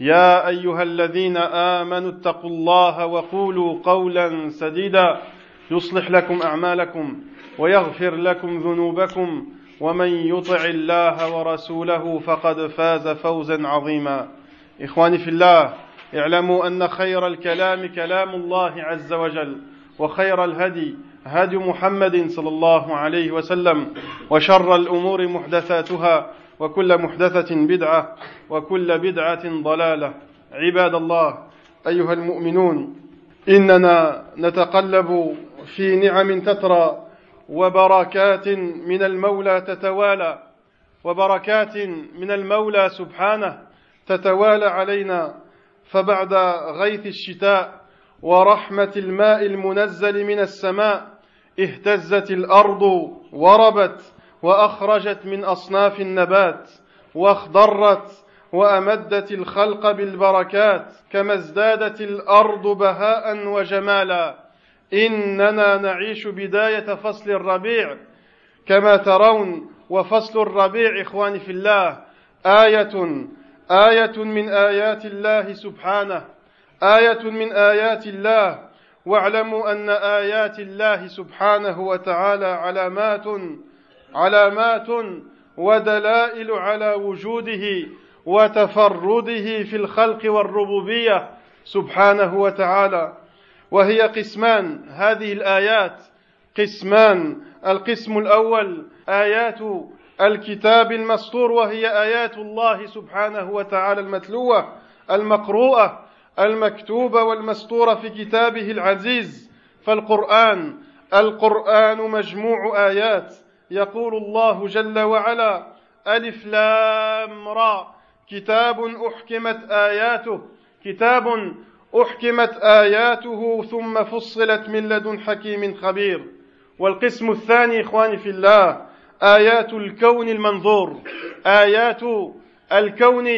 يا أيها الذين آمنوا اتقوا الله وقولوا قولا سديدا يصلح لكم أعمالكم ويغفر لكم ذنوبكم ومن يطع الله ورسوله فقد فاز فوزا عظيما. إخواني في الله اعلموا أن خير الكلام كلام الله عز وجل وخير الهدي هدي محمد صلى الله عليه وسلم وشر الأمور محدثاتها وكل محدثة بدعة وكل بدعة ضلالة. عباد الله أيها المؤمنون إننا نتقلب في نعم تترى وبركات من المولى تتوالى وبركات من المولى سبحانه تتوالى علينا. فبعد غيث الشتاء ورحمة الماء المنزل من السماء اهتزت الأرض وربت وأخرجت من أصناف النبات واخضرت وأمدت الخلق بالبركات كما ازدادت الأرض بهاء وجمالا. إننا نعيش بداية فصل الربيع. كما ترون وفصل الربيع إخواني في الله آية آية من آيات الله سبحانه. آية من آيات الله. واعلموا أن آيات الله سبحانه وتعالى علامات علامات ودلائل على وجوده وتفرده في الخلق والربوبية سبحانه وتعالى. وهي قسمان هذه الآيات قسمان. القسم الأول آيات الكتاب المسطور وهي آيات الله سبحانه وتعالى المتلوة المقروءة المكتوبة والمسطورة في كتابه العزيز فالقرآن. القرآن مجموع آيات. يقول الله جل وعلا ألف لام را. كتاب أحكمت آياته كتاب أحكمت آياته ثم فصلت من لدن حكيم خبير. والقسم الثاني إخواني في الله آيات الكون المنظور. آيات الكون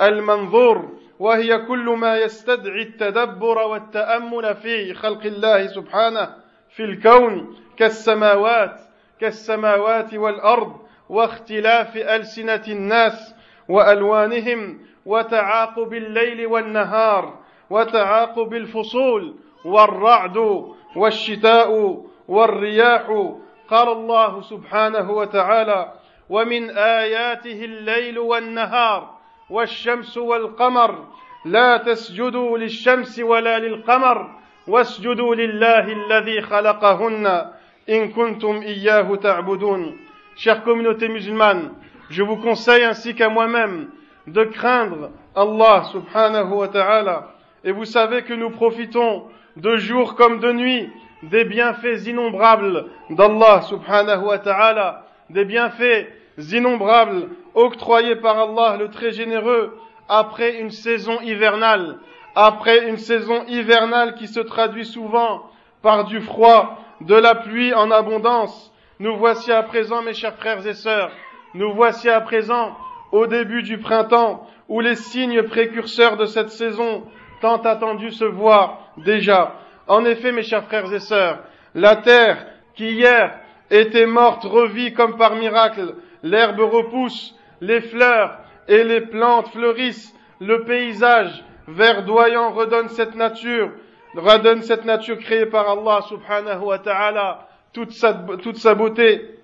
المنظور وهي كل ما يستدعي التدبر والتأمل في خلق الله سبحانه في الكون كالسماوات كالسماوات والأرض واختلاف ألسنة الناس وألوانهم وتعاقب الليل والنهار وتعاقب الفصول والرعد والشتاء والرياح. قال الله سبحانه وتعالى ومن آياته الليل والنهار والشمس والقمر لا تسجدوا للشمس ولا للقمر واسجدوا لله الذي خلقهن in kuntum iyyahu ta'budun. Chère communauté musulmane, je vous conseille ainsi qu'à moi-même de craindre Allah subhanahu wa ta'ala. Et vous savez que nous profitons de jour comme de nuit des bienfaits innombrables d'Allah subhanahu wa ta'ala, des bienfaits innombrables octroyés par Allah le très généreux après une saison hivernale, après une saison hivernale qui se traduit souvent par du froid, de la pluie en abondance. Nous voici à présent, mes chers frères et sœurs, nous voici à présent au début du printemps où les signes précurseurs de cette saison tant attendue se voient déjà. En effet, mes chers frères et sœurs, la terre qui hier était morte revit comme par miracle, l'herbe repousse, les fleurs et les plantes fleurissent, le paysage verdoyant redonne cette nature, redonne cette nature créée par Allah subhanahu wa ta'ala toute sa, beauté.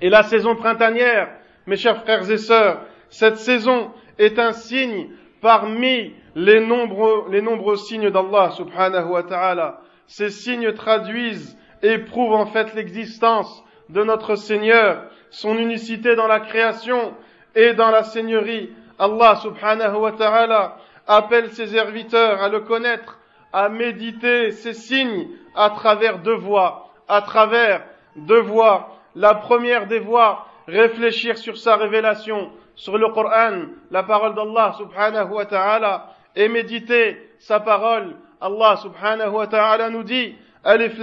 Et la saison printanière, mes chers frères et sœurs, cette saison est un signe parmi les nombreux, les nombreux signes d'Allah subhanahu wa ta'ala. Ces signes traduisent et prouve en fait l'existence de notre Seigneur, son unicité dans la création et dans la Seigneurie. Allah subhanahu wa ta'ala appelle ses serviteurs à le connaître, à méditer ses signes à travers deux voies, à travers deux voies. La première des voies, réfléchir sur sa révélation, sur le Coran, la parole d'Allah subhanahu wa ta'ala, et méditer sa parole. Allah subhanahu wa ta'ala nous dit, Alif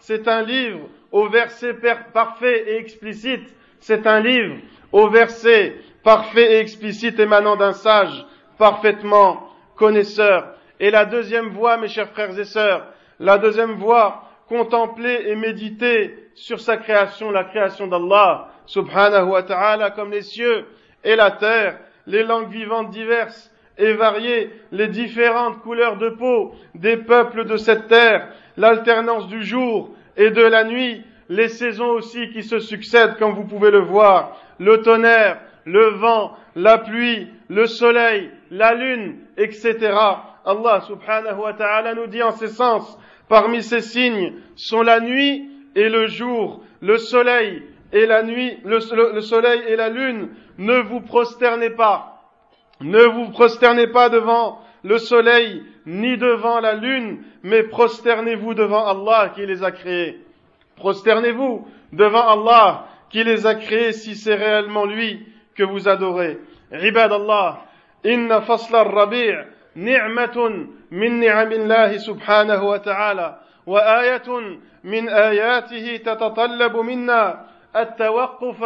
c'est un livre au verset parfait et explicite. C'est un livre au verset parfait et explicite émanant d'un sage parfaitement connaisseur. Et la deuxième voie, mes chers frères et sœurs, la deuxième voie, contempler et méditer sur sa création, la création d'Allah, subhanahu wa ta'ala, comme les cieux et la terre, les langues vivantes diverses et variées, les différentes couleurs de peau des peuples de cette terre, l'alternance du jour et de la nuit, les saisons aussi qui se succèdent comme vous pouvez le voir, le tonnerre, le vent, la pluie, le soleil, la lune, etc. Allah subhanahu wa ta'ala nous dit en ces sens, parmi ces signes sont la nuit et le jour, le soleil et la nuit, le, soleil et la lune, ne vous prosternez pas, ne vous prosternez pas devant le soleil, ni devant la lune, mais prosternez-vous devant Allah qui les a créés. Prosternez-vous devant Allah qui les a créés si c'est réellement lui que vous adorez. Ibad Allah, inna fasla rabi' نعمة من نعم الله سبحانه وتعالى وآية من آياته تتطلب منا التوقف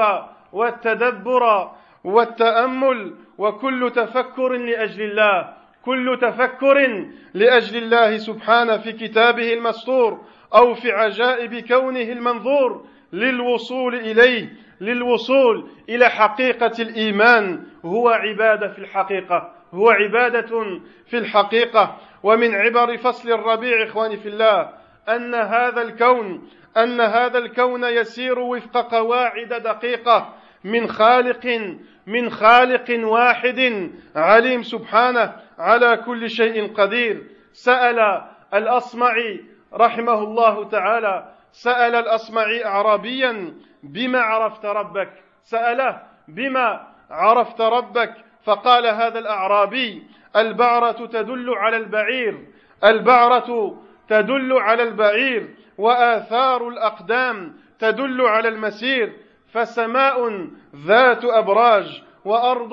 والتدبر والتأمل وكل تفكر لأجل الله كل تفكر لأجل الله سبحانه في كتابه المسطور أو في عجائب كونه المنظور للوصول إليه للوصول إلى حقيقة الإيمان هو عبادة في الحقيقة. هو عبادة في الحقيقة. ومن عبر فصل الربيع إخواني في الله أن هذا الكون أن هذا الكون يسير وفق قواعد دقيقة. من خالق من خالق واحد عليم سبحانه على كل شيء قدير. سأل الأصمعي رحمه الله تعالى سأل الأصمعي أعرابيا بما عرفت ربك؟ سأله بما عرفت ربك؟ فقال هذا الأعرابي البعرة تدل على البعير البعرة تدل على البعير وآثار الأقدام تدل على المسير فسماء ذات أبراج وأرض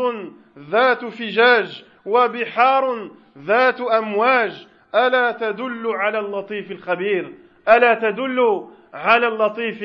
ذات فجاج وبحار ذات أمواج ألا تدل على اللطيف الخبير ألا تدل على اللطيف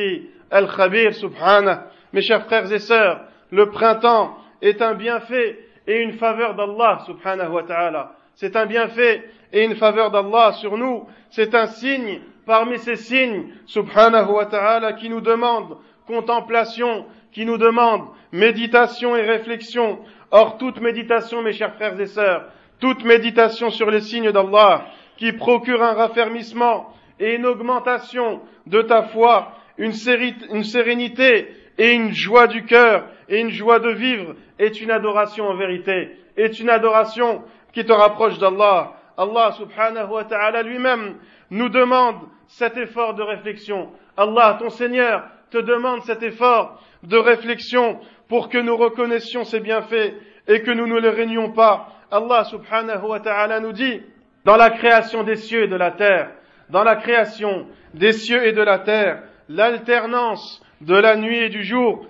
الخبير سبحانه. Mes chers frères et sœurs, le printemps est un bienfait et une faveur d'Allah subhanahu wa ta'ala. C'est un bienfait et une faveur d'Allah sur nous. C'est un signe parmi ces signes subhanahu wa ta'ala qui nous demande contemplation, qui nous demande méditation et réflexion. Or, toute méditation, mes chers frères et sœurs, toute méditation sur les signes d'Allah qui procure un raffermissement et une augmentation de ta foi, une, sérénité et une joie du cœur et une joie de vivre est une adoration en vérité, est une adoration qui te rapproche d'Allah. Allah subhanahu wa ta'ala lui-même nous demande cet effort de réflexion. Allah, ton Seigneur, te demande cet effort de réflexion pour que nous reconnaissions ses bienfaits et que nous ne les régnions pas. Allah subhanahu wa ta'ala nous dit, dans la création des cieux et de la terre, dans la création des cieux et de la terre, l'alternance de la nuit et du jour,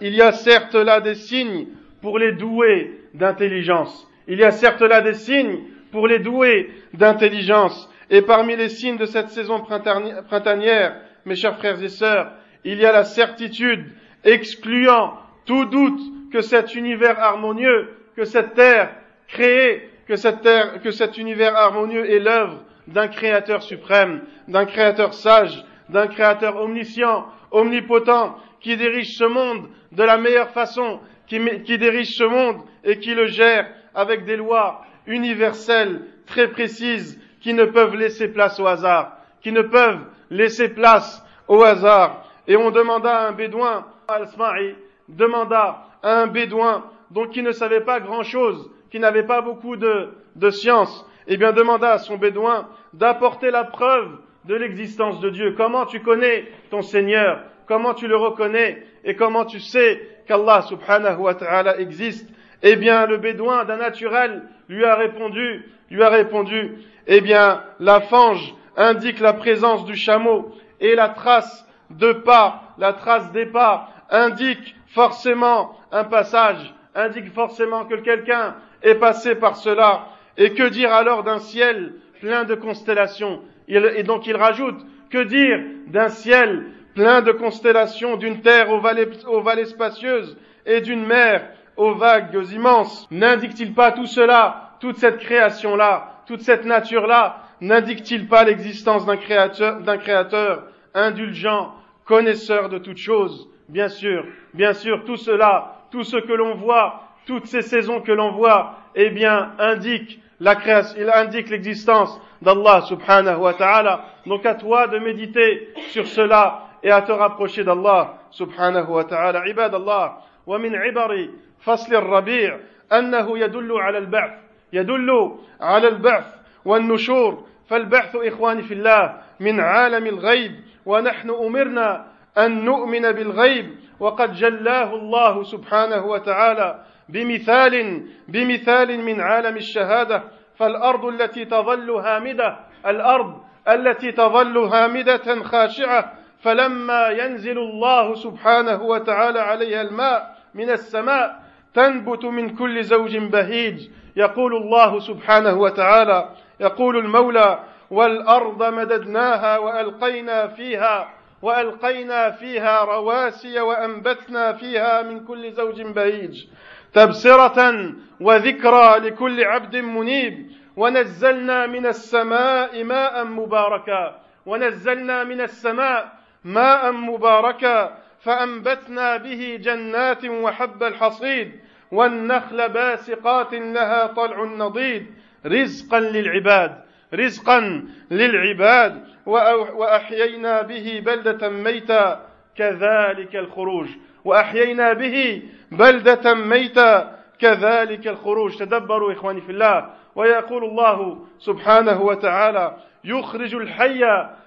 il y a certes là des signes pour les doués d'intelligence. Il y a certes là des signes pour les doués d'intelligence. Et parmi les signes de cette saison printanière, mes chers frères et sœurs, il y a la certitude excluant tout doute que cet univers harmonieux, que cette terre créée, que cette terre, que cet univers harmonieux est l'œuvre d'un créateur suprême, d'un créateur sage, d'un créateur omniscient, omnipotent, qui dirige ce monde de la meilleure façon, qui, dirige ce monde et qui le gère avec des lois universelles, très précises, qui ne peuvent laisser place au hasard, qui ne peuvent laisser place au hasard. Et on demanda à un bédouin, Al-Sma'i, demanda à un bédouin, donc qui ne savait pas grand chose, qui n'avait pas beaucoup de, de science, eh bien demanda à son bédouin d'apporter la preuve de l'existence de Dieu. Comment tu connais ton Seigneur? Comment tu le reconnais? Et comment tu sais qu'Allah subhanahu wa ta'ala existe? Eh bien, le bédouin d'un naturel lui a répondu, lui a répondu, eh bien, la fange indique la présence du chameau et la trace de pas, la trace des pas indique forcément un passage, indique forcément que quelqu'un est passé par cela. Et que dire alors d'un ciel plein de constellations? Et donc il rajoute, que dire d'un ciel plein de constellations, d'une terre aux vallées, spacieuses et d'une mer aux vagues immenses? N'indique-t-il pas tout cela, toute cette création-là, toute cette nature-là, n'indique-t-il pas l'existence d'un créateur, d'un créateur indulgent, connaisseur de toutes choses? Bien sûr, bien sûr, tout cela, tout ce que l'on voit, toutes ces saisons que l'on voit, eh bien, indique la création, il indique l'existence d'Allah subhanahu wa ta'ala. Donc à toi de méditer sur cela et à te rapprocher d'Allah subhanahu wa ta'ala. عباد الله ومن عبر فصل الربيع أنه يدل على البعث يدل على البعث والنشور فالبعث إخواني في الله من عالم الغيب ونحن أمرنا أن نؤمن بالغيب وقد جلاه الله سبحانه وتعالى بمثال بمثال من عالم الشهادة فالأرض التي تظل هامدة الأرض التي تظل هامدة خاشعة فلما ينزل الله سبحانه وتعالى عليها الماء من السماء تنبت من كل زوج بهيج. يقول الله سبحانه وتعالى يقول المولى والأرض مددناها وألقينا فيها وألقينا فيها رواسي وأنبتنا فيها من كل زوج بهيج. تبصرة وذكرى لكل عبد منيب. ونزلنا من السماء ماء مباركا. ونزلنا من السماء ماء مباركا. فأنبتنا به جنات وحب الحصيد. والنخل باسقات لها طلع نضيد. رزقا للعباد رزقا للعباد. وأحيينا به بلدة ميتا. كذلك الخروج. وأحيينا به بلدة ميتا كذلك الخروج. تدبروا إخواني في الله. ويقول الله سبحانه وتعالى يخرج الحي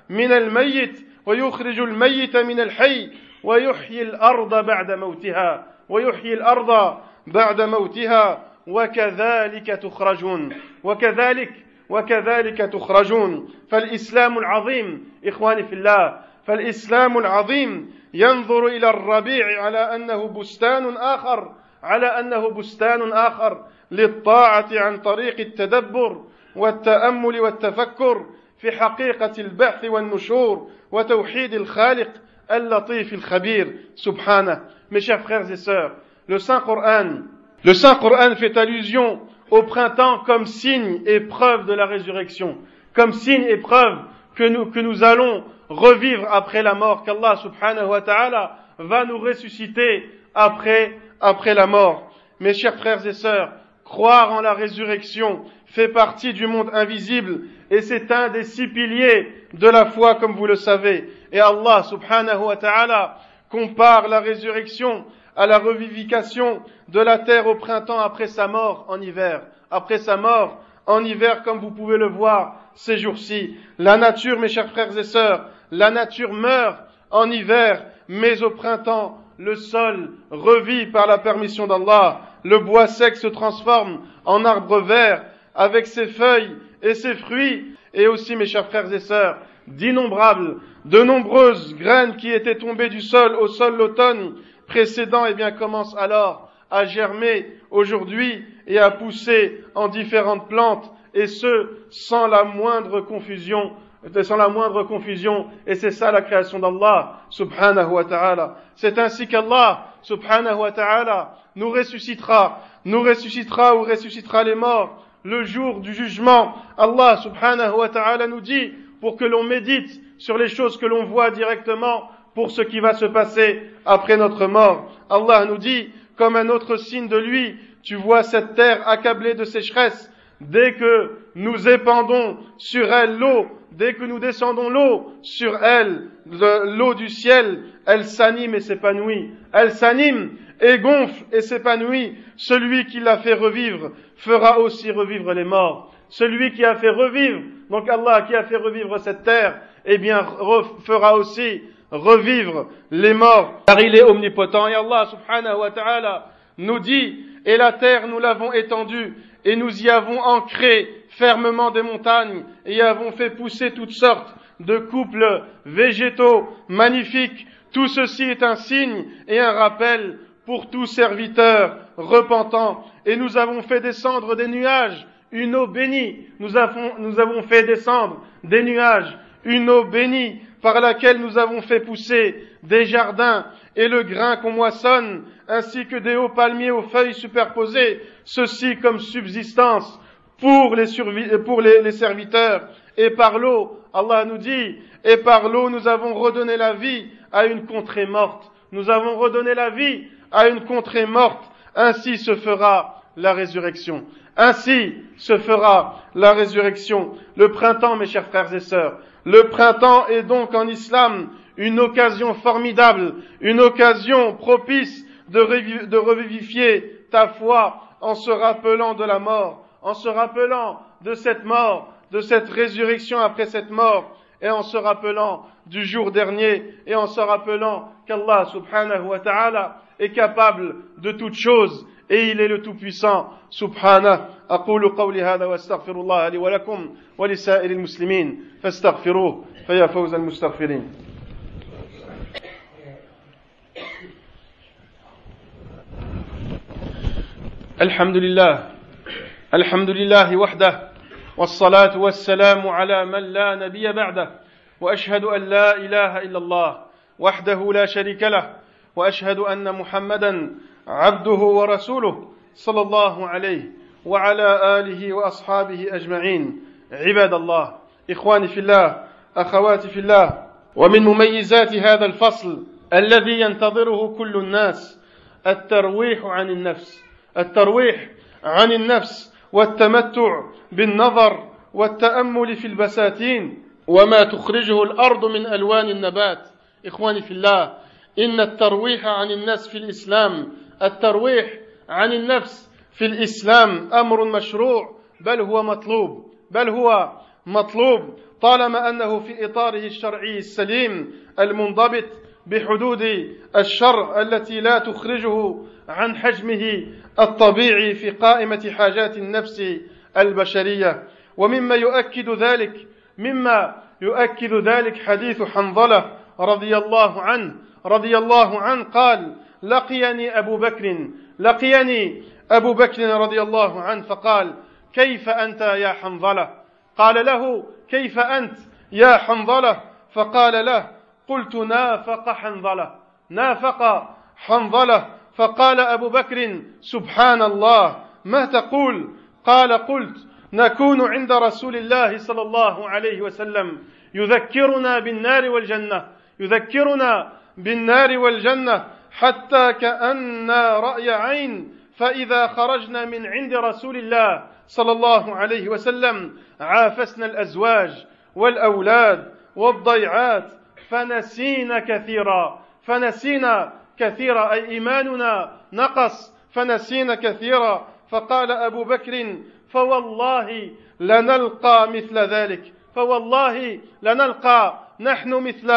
من الميت ويخرج الميت من الحي ويحيي الأرض بعد موتها ويحيي الأرض بعد موتها. وكذلك تخرجون. وكذلك وكذلك تخرجون. فالإسلام العظيم إخواني في الله فالإسلام العظيم ينظر إلى الربيع على أنه بستان آخر على أنه بستان آخر للطاعة عن طريق التدبر والتأمل والتفكر في حقيقة البعث والنشور وتوحيد الخالق اللطيف الخبير. سبحانه. Mes chers frères et sœurs, le Saint Coran, le Saint Coran fait allusion au printemps comme signe et preuve de la résurrection, comme signe et preuve que nous, que nous allons revivre après la mort, qu'Allah subhanahu wa ta'ala va nous ressusciter après, après la mort. Mes chers frères et sœurs, croire en la résurrection fait partie du monde invisible et c'est un des six piliers de la foi comme vous le savez. Et Allah subhanahu wa ta'ala compare la résurrection à la revivification de la terre au printemps après sa mort en hiver. Après sa mort en hiver, comme vous pouvez le voir ces jours-ci. La nature, mes chers frères et sœurs, la nature meurt en hiver, mais au printemps, le sol revit par la permission d'Allah. Le bois sec se transforme en arbre vert avec ses feuilles et ses fruits. Et aussi, mes chers frères et sœurs, d'innombrables, de nombreuses graines qui étaient tombées du sol au sol l'automne précédent, eh bien, commencent alors à germer aujourd'hui et à pousser en différentes plantes, et ce, sans la moindre confusion, sans la moindre confusion, et c'est ça la création d'Allah, subhanahu wa ta'ala. C'est ainsi qu'Allah, subhanahu wa ta'ala, nous ressuscitera, nous ressuscitera ou ressuscitera les morts le jour du jugement. Allah, subhanahu wa ta'ala, nous dit, pour que l'on médite sur les choses que l'on voit directement, pour ce qui va se passer après notre mort. Allah nous dit, comme un autre signe de lui, tu vois cette terre accablée de sécheresse. Dès que nous épandons sur elle l'eau, dès que nous descendons l'eau sur elle, l'eau du ciel, elle s'anime et s'épanouit. Elle s'anime et gonfle et s'épanouit. Celui qui l'a fait revivre fera aussi revivre les morts. Celui qui a fait revivre, donc Allah qui a fait revivre cette terre, eh bien, fera aussi revivre les morts, car il est omnipotent. Et Allah subhanahu wa ta'ala nous dit, et la terre nous l'avons étendue, et nous y avons ancré fermement des montagnes, et y avons fait pousser toutes sortes de couples végétaux magnifiques. Tout ceci est un signe et un rappel pour tout serviteur repentant. Et nous avons fait descendre des nuages, une eau bénie. Nous avons, nous avons fait descendre des nuages, une eau bénie par laquelle nous avons fait pousser des jardins et le grain qu'on moissonne, ainsi que des hauts palmiers aux feuilles superposées, ceci comme subsistance pour les, pour les serviteurs. Et par l'eau, Allah nous dit, et par l'eau nous avons redonné la vie à une contrée morte. Nous avons redonné la vie à une contrée morte. Ainsi se fera la résurrection. Ainsi se fera la résurrection. Le printemps, mes chers frères et sœurs, le printemps est donc en islam une occasion formidable, une occasion propice de, de revivifier ta foi en se rappelant de la mort, en se rappelant de cette mort, de cette résurrection après cette mort, et en se rappelant du jour dernier, et en se rappelant qu'Allah subhanahu wa ta'ala est capable de toutes choses et il est le tout-puissant سبحانه أقول قولي هذا وأستغفر الله لي ولكم ولسائر المسلمين فاستغفروه فيا فوز المستغفرين الحمد لله الحمد لله وحده والصلاة والسلام على من لا نبي بعده وأشهد أن لا إله إلا الله وحده لا شريك له وأشهد أن محمدا عبده ورسوله صلى الله عليه وعلى آله وأصحابه أجمعين. عباد الله إخواني في الله أخواتي في الله ومن مميزات هذا الفصل الذي ينتظره كل الناس الترويح عن النفس. الترويح عن النفس والتمتع بالنظر والتأمل في البساتين وما تخرجه الأرض من ألوان النبات. إخواني في الله إن الترويح عن النفس في الإسلام الترويح عن النفس في الإسلام أمر مشروع بل هو مطلوب بل هو مطلوب طالما أنه في إطاره الشرعي السليم المنضبط بحدود الشرع التي لا تخرجه عن حجمه الطبيعي في قائمة حاجات النفس البشرية. ومما يؤكد ذلك مما يؤكد ذلك حديث حنظلة رضي الله عنه رضي الله عنه قال لقيني أبو بكر لقيني أبو بكر رضي الله عنه فقال كيف أنت يا حنظلة؟ قال له كيف أنت يا حنظلة؟ فقال له قلت نافق حنظلة. نافق حنظلة. فقال أبو بكر سبحان الله ما تقول؟ قال قلت نكون عند رسول الله صلى الله عليه وسلم. يذكرنا بالنار والجنة. يذكرنا بالنار والجنة. حتى كأن رأي عين. فإذا خرجنا من عند رسول الله صلى الله عليه وسلم عافسنا الأزواج والأولاد والضيعات فنسينا كثيرا. فنسينا كثيرا أي إيماننا نقص. فنسينا كثيرا. فقال أبو بكر فوالله لنلقى مثل ذلك. فوالله لنلقى نحن مثل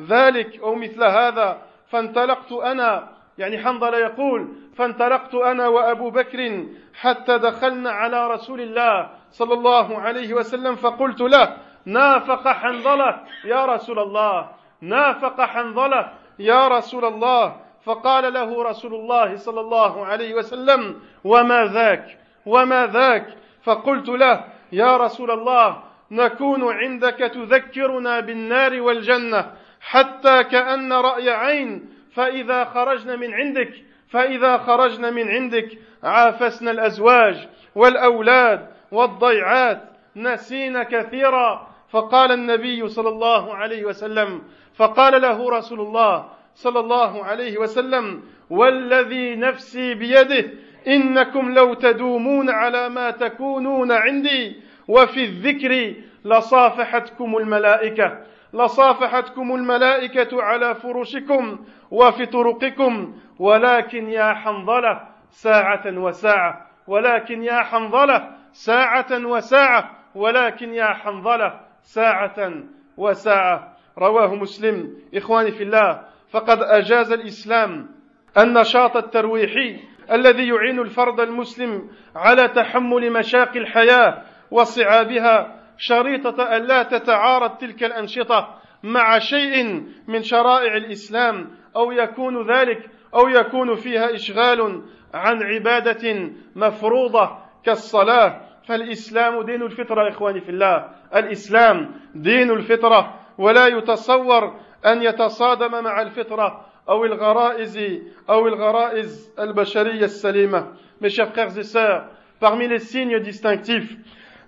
ذلك أو مثل هذا. فانطلقت أنا يعني حنظل يقول فانطلقت أنا وأبو بكر حتى دخلنا على رسول الله صلى الله عليه وسلم فقلت له نافق حنظلة يا رسول الله. نافق حنظلة يا رسول الله. فقال له رسول الله صلى الله عليه وسلم وما ذاك؟ وما ذاك؟ فقلت له يا رسول الله نكون عندك تذكرنا بالنار والجنة حتى كأن رأي عين فإذا خرجنا من عندك فإذا خرجنا من عندك عافسنا الأزواج والأولاد والضيعات نسينا كثيرا. فقال النبي صلى الله عليه وسلم فقال له رسول الله صلى الله عليه وسلم والذي نفسي بيده إنكم لو تدومون على ما تكونون عندي وفي الذكر لصافحتكم الملائكة لصافحتكم الملائكة على فرشكم وفي طرقكم ولكن يا حنظلة ساعة وساعة ولكن يا حنظلة ساعة وساعة ولكن يا حنظلة ساعة وساعة. رواه مسلم. إخواني في الله فقد أجاز الإسلام النشاط الترويحي الذي يعين الفرد المسلم على تحمل مشاق الحياة وصعابها شريطة أن لا تتعارض تلك الأنشطة مع شيء من شرائع الإسلام أو يكون ذلك أو يكون فيها إشغال عن عبادة مفروضة كالصلاة فالإسلام دين الفطرة إخواني في الله الإسلام دين الفطرة ولا يتصور أن يتصادم مع الفطرة أو الغرائز أو الغرائز البشرية السليمة Mes chers frères et sœurs, parmi les signes distinctifs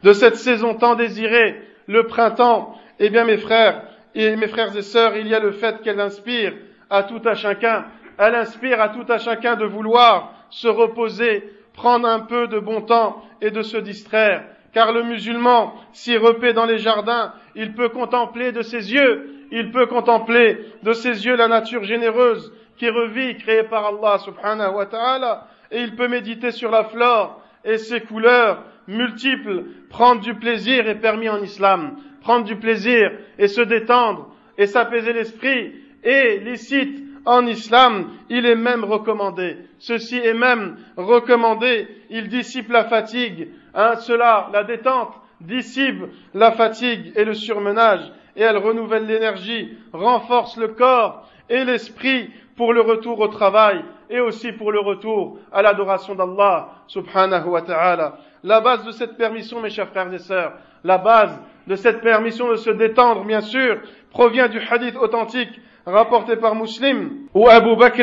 de cette saison tant désirée, le printemps, eh bien mes frères et mes frères et sœurs, il y a le fait qu'elle inspire à tout à chacun, elle inspire à tout à chacun de vouloir se reposer, prendre un peu de bon temps et de se distraire. Car le musulman, s'y repaît dans les jardins, il peut contempler de ses yeux, il peut contempler de ses yeux la nature généreuse qui revit, créée par Allah subhanahu wa ta'ala, et il peut méditer sur la flore et ses couleurs multiples. Prendre du plaisir est permis en islam. Prendre du plaisir et se détendre et s'apaiser l'esprit est licite en islam, il est même recommandé. Ceci est même recommandé. Il dissipe la fatigue. Hein, cela, la détente, dissipe la fatigue et le surmenage. Et elle renouvelle l'énergie, renforce le corps et l'esprit pour le retour au travail et aussi pour le retour à l'adoration d'Allah subhanahu wa ta'ala. La base de cette permission, mes chers frères et sœurs, la base de cette permission de se détendre, bien sûr, provient du hadith authentique rapporté par Muslim, où Abu Bakr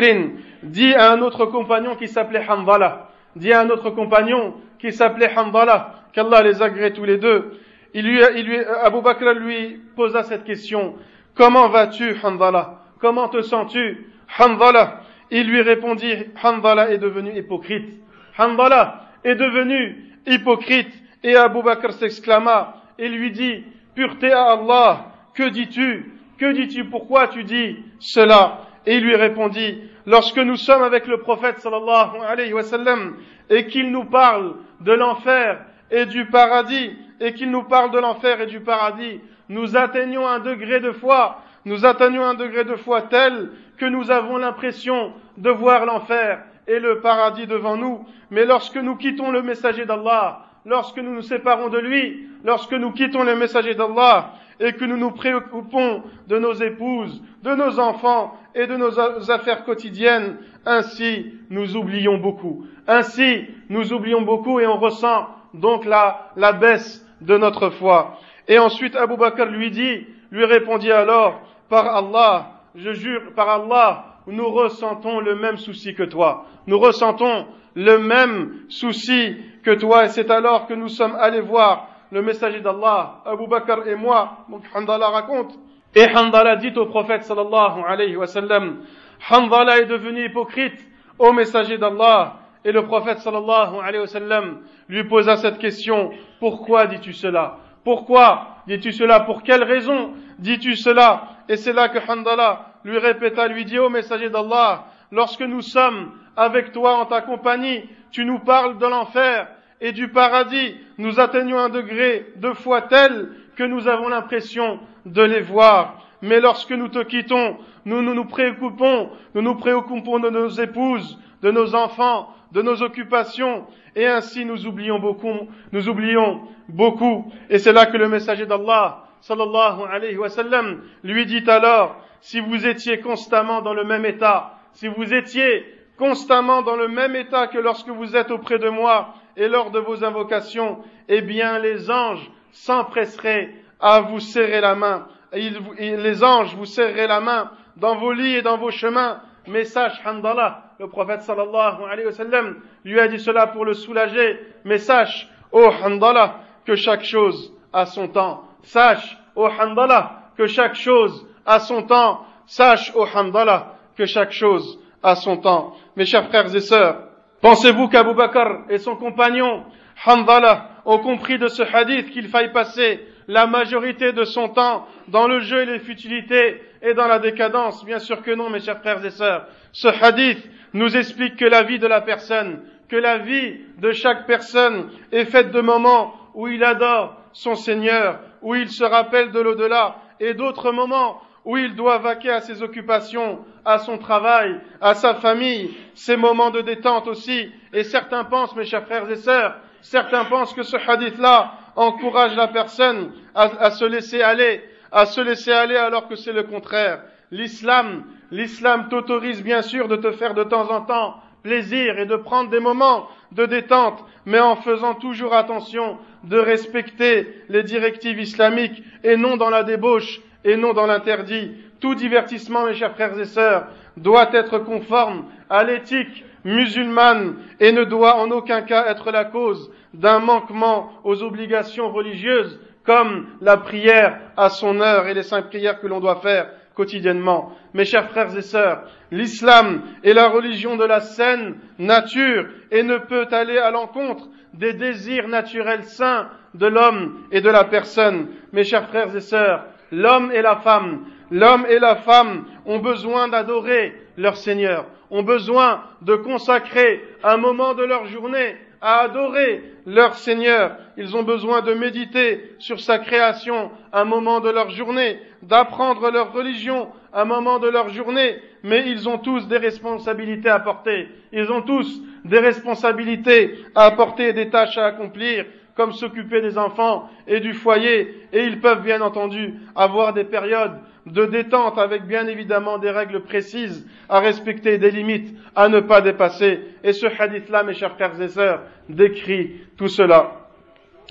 dit à un autre compagnon qui s'appelait Hamdala, dit à un autre compagnon qui s'appelait Hamdala, qu'Allah les agrée tous les deux, il lui, il lui, Abu Bakr lui posa cette question, comment vas-tu Hamdala Comment te sens-tu? Hamdala Il lui répondit, Hamdala est devenu hypocrite. Hamdala est devenu hypocrite. Et Abu Bakr s'exclama et lui dit, pureté à Allah, que dis-tu? Que dis-tu? Pourquoi tu dis cela? Et il lui répondit, lorsque nous sommes avec le prophète sallallahu alayhi wa sallam et qu'il nous parle de l'enfer et du paradis, et qu'il nous parle de l'enfer et du paradis, nous atteignons un degré de foi, nous atteignons un degré de foi tel que nous avons l'impression de voir l'enfer et le paradis devant nous. Mais lorsque nous quittons le messager d'Allah, lorsque nous nous séparons de lui, lorsque nous quittons le messager d'Allah, et que nous nous préoccupons de nos épouses, de nos enfants et de nos affaires quotidiennes, ainsi nous oublions beaucoup. Ainsi nous oublions beaucoup et on ressent donc la, la baisse de notre foi. Et ensuite Abu Bakr lui dit, lui répondit alors, par Allah, je jure, par Allah, nous ressentons le même souci que toi. Nous ressentons le même souci que toi et c'est alors que nous sommes allés voir le messager d'Allah, Abu Bakr et moi, donc Handala raconte, et Handala dit au prophète sallallahu alayhi wa sallam, est devenu hypocrite au messager d'Allah, et le prophète sallallahu alayhi wa sallam lui posa cette question, pourquoi dis-tu cela? Pourquoi dis-tu cela? Pour quelle raison dis-tu cela? Et c'est là que Handala lui répéta, lui dit au messager d'Allah, lorsque nous sommes avec toi en ta compagnie, tu nous parles de l'enfer, et du paradis, nous atteignons un degré de foi tel que nous avons l'impression de les voir. Mais lorsque nous te quittons, nous, nous préoccupons, nous nous préoccupons de nos épouses, de nos enfants, de nos occupations, et ainsi nous oublions beaucoup, nous oublions beaucoup. Et c'est là que le messager d'Allah, sallallahu alayhi wa sallam, lui dit alors, si vous étiez constamment dans le même état, si vous étiez constamment dans le même état que lorsque vous êtes auprès de moi, et lors de vos invocations, eh bien les anges s'empresseraient à vous serrer la main. Les anges vous serreraient la main dans vos lits et dans vos chemins. Mais sache, Handallah, le prophète sallallahu alayhi wa lui a dit cela pour le soulager. Mais sache, oh Handallah, que chaque chose a son temps. Sache, oh Handallah, que chaque chose a son temps. Sache, oh Handallah, que chaque chose a son temps. Mes chers frères et sœurs, Pensez-vous qu'Abu Bakr et son compagnon Hamdallah ont compris de ce hadith qu'il faille passer la majorité de son temps dans le jeu et les futilités et dans la décadence? Bien sûr que non, mes chers frères et sœurs. Ce hadith nous explique que la vie de la personne, que la vie de chaque personne est faite de moments où il adore son Seigneur, où il se rappelle de l'au-delà et d'autres moments où il doit vaquer à ses occupations, à son travail, à sa famille, ces moments de détente aussi. Et certains pensent, mes chers frères et sœurs, certains pensent que ce hadith-là encourage la personne à, à se laisser aller, à se laisser aller alors que c'est le contraire. L'islam, l'islam t'autorise bien sûr de te faire de temps en temps plaisir et de prendre des moments de détente, mais en faisant toujours attention de respecter les directives islamiques et non dans la débauche et non dans l'interdit. Tout divertissement, mes chers frères et sœurs, doit être conforme à l'éthique musulmane et ne doit en aucun cas être la cause d'un manquement aux obligations religieuses comme la prière à son heure et les cinq prières que l'on doit faire quotidiennement. Mes chers frères et sœurs, l'islam est la religion de la saine nature et ne peut aller à l'encontre des désirs naturels sains de l'homme et de la personne. Mes chers frères et sœurs, l'homme et la femme, l'homme et la femme ont besoin d'adorer leur Seigneur, ont besoin de consacrer un moment de leur journée à adorer leur Seigneur. Ils ont besoin de méditer sur sa création un moment de leur journée, d'apprendre leur religion un moment de leur journée, mais ils ont tous des responsabilités à porter. Ils ont tous des responsabilités à apporter, des tâches à accomplir, comme s'occuper des enfants et du foyer, et ils peuvent bien entendu avoir des périodes de détente avec bien évidemment des règles précises à respecter, des limites à ne pas dépasser. Et ce hadith-là, mes chers frères et sœurs, décrit tout cela.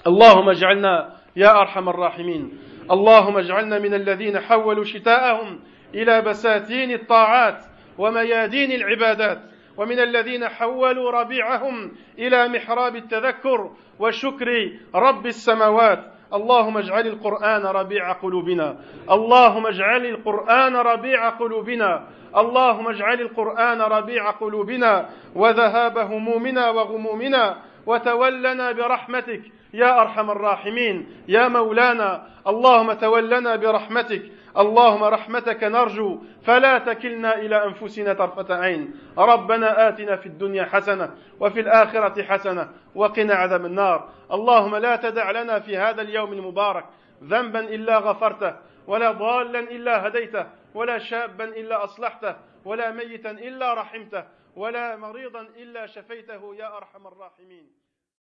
اللهم اجعلنا يا ارحم الراحمين اللهم اجعلنا من الذين حولوا شتاءهم الى بساتين الطاعات وميادين العبادات ومن الذين حولوا ربيعهم إلى محراب التذكر وشكر رب السماوات. اللهم اجعل القرآن ربيع قلوبنا. اللهم اجعل القرآن ربيع قلوبنا. اللهم اجعل القرآن ربيع قلوبنا. وذهاب همومنا وغمومنا. وتولنا برحمتك يا أرحم الراحمين. يا مولانا اللهم تولنا برحمتك. اللهم رحمتك نرجو فلا تكلنا إلى أنفسنا طرفة عين. ربنا آتنا في الدنيا حسنة وفي الآخرة حسنة وقنا عذاب النار. اللهم لا تدع لنا في هذا اليوم المبارك ذنبا إلا غفرته ولا ضالا إلا هديته ولا شابا إلا أصلحته ولا ميتا إلا رحمته ولا مريضا إلا شفيته يا أرحم الراحمين.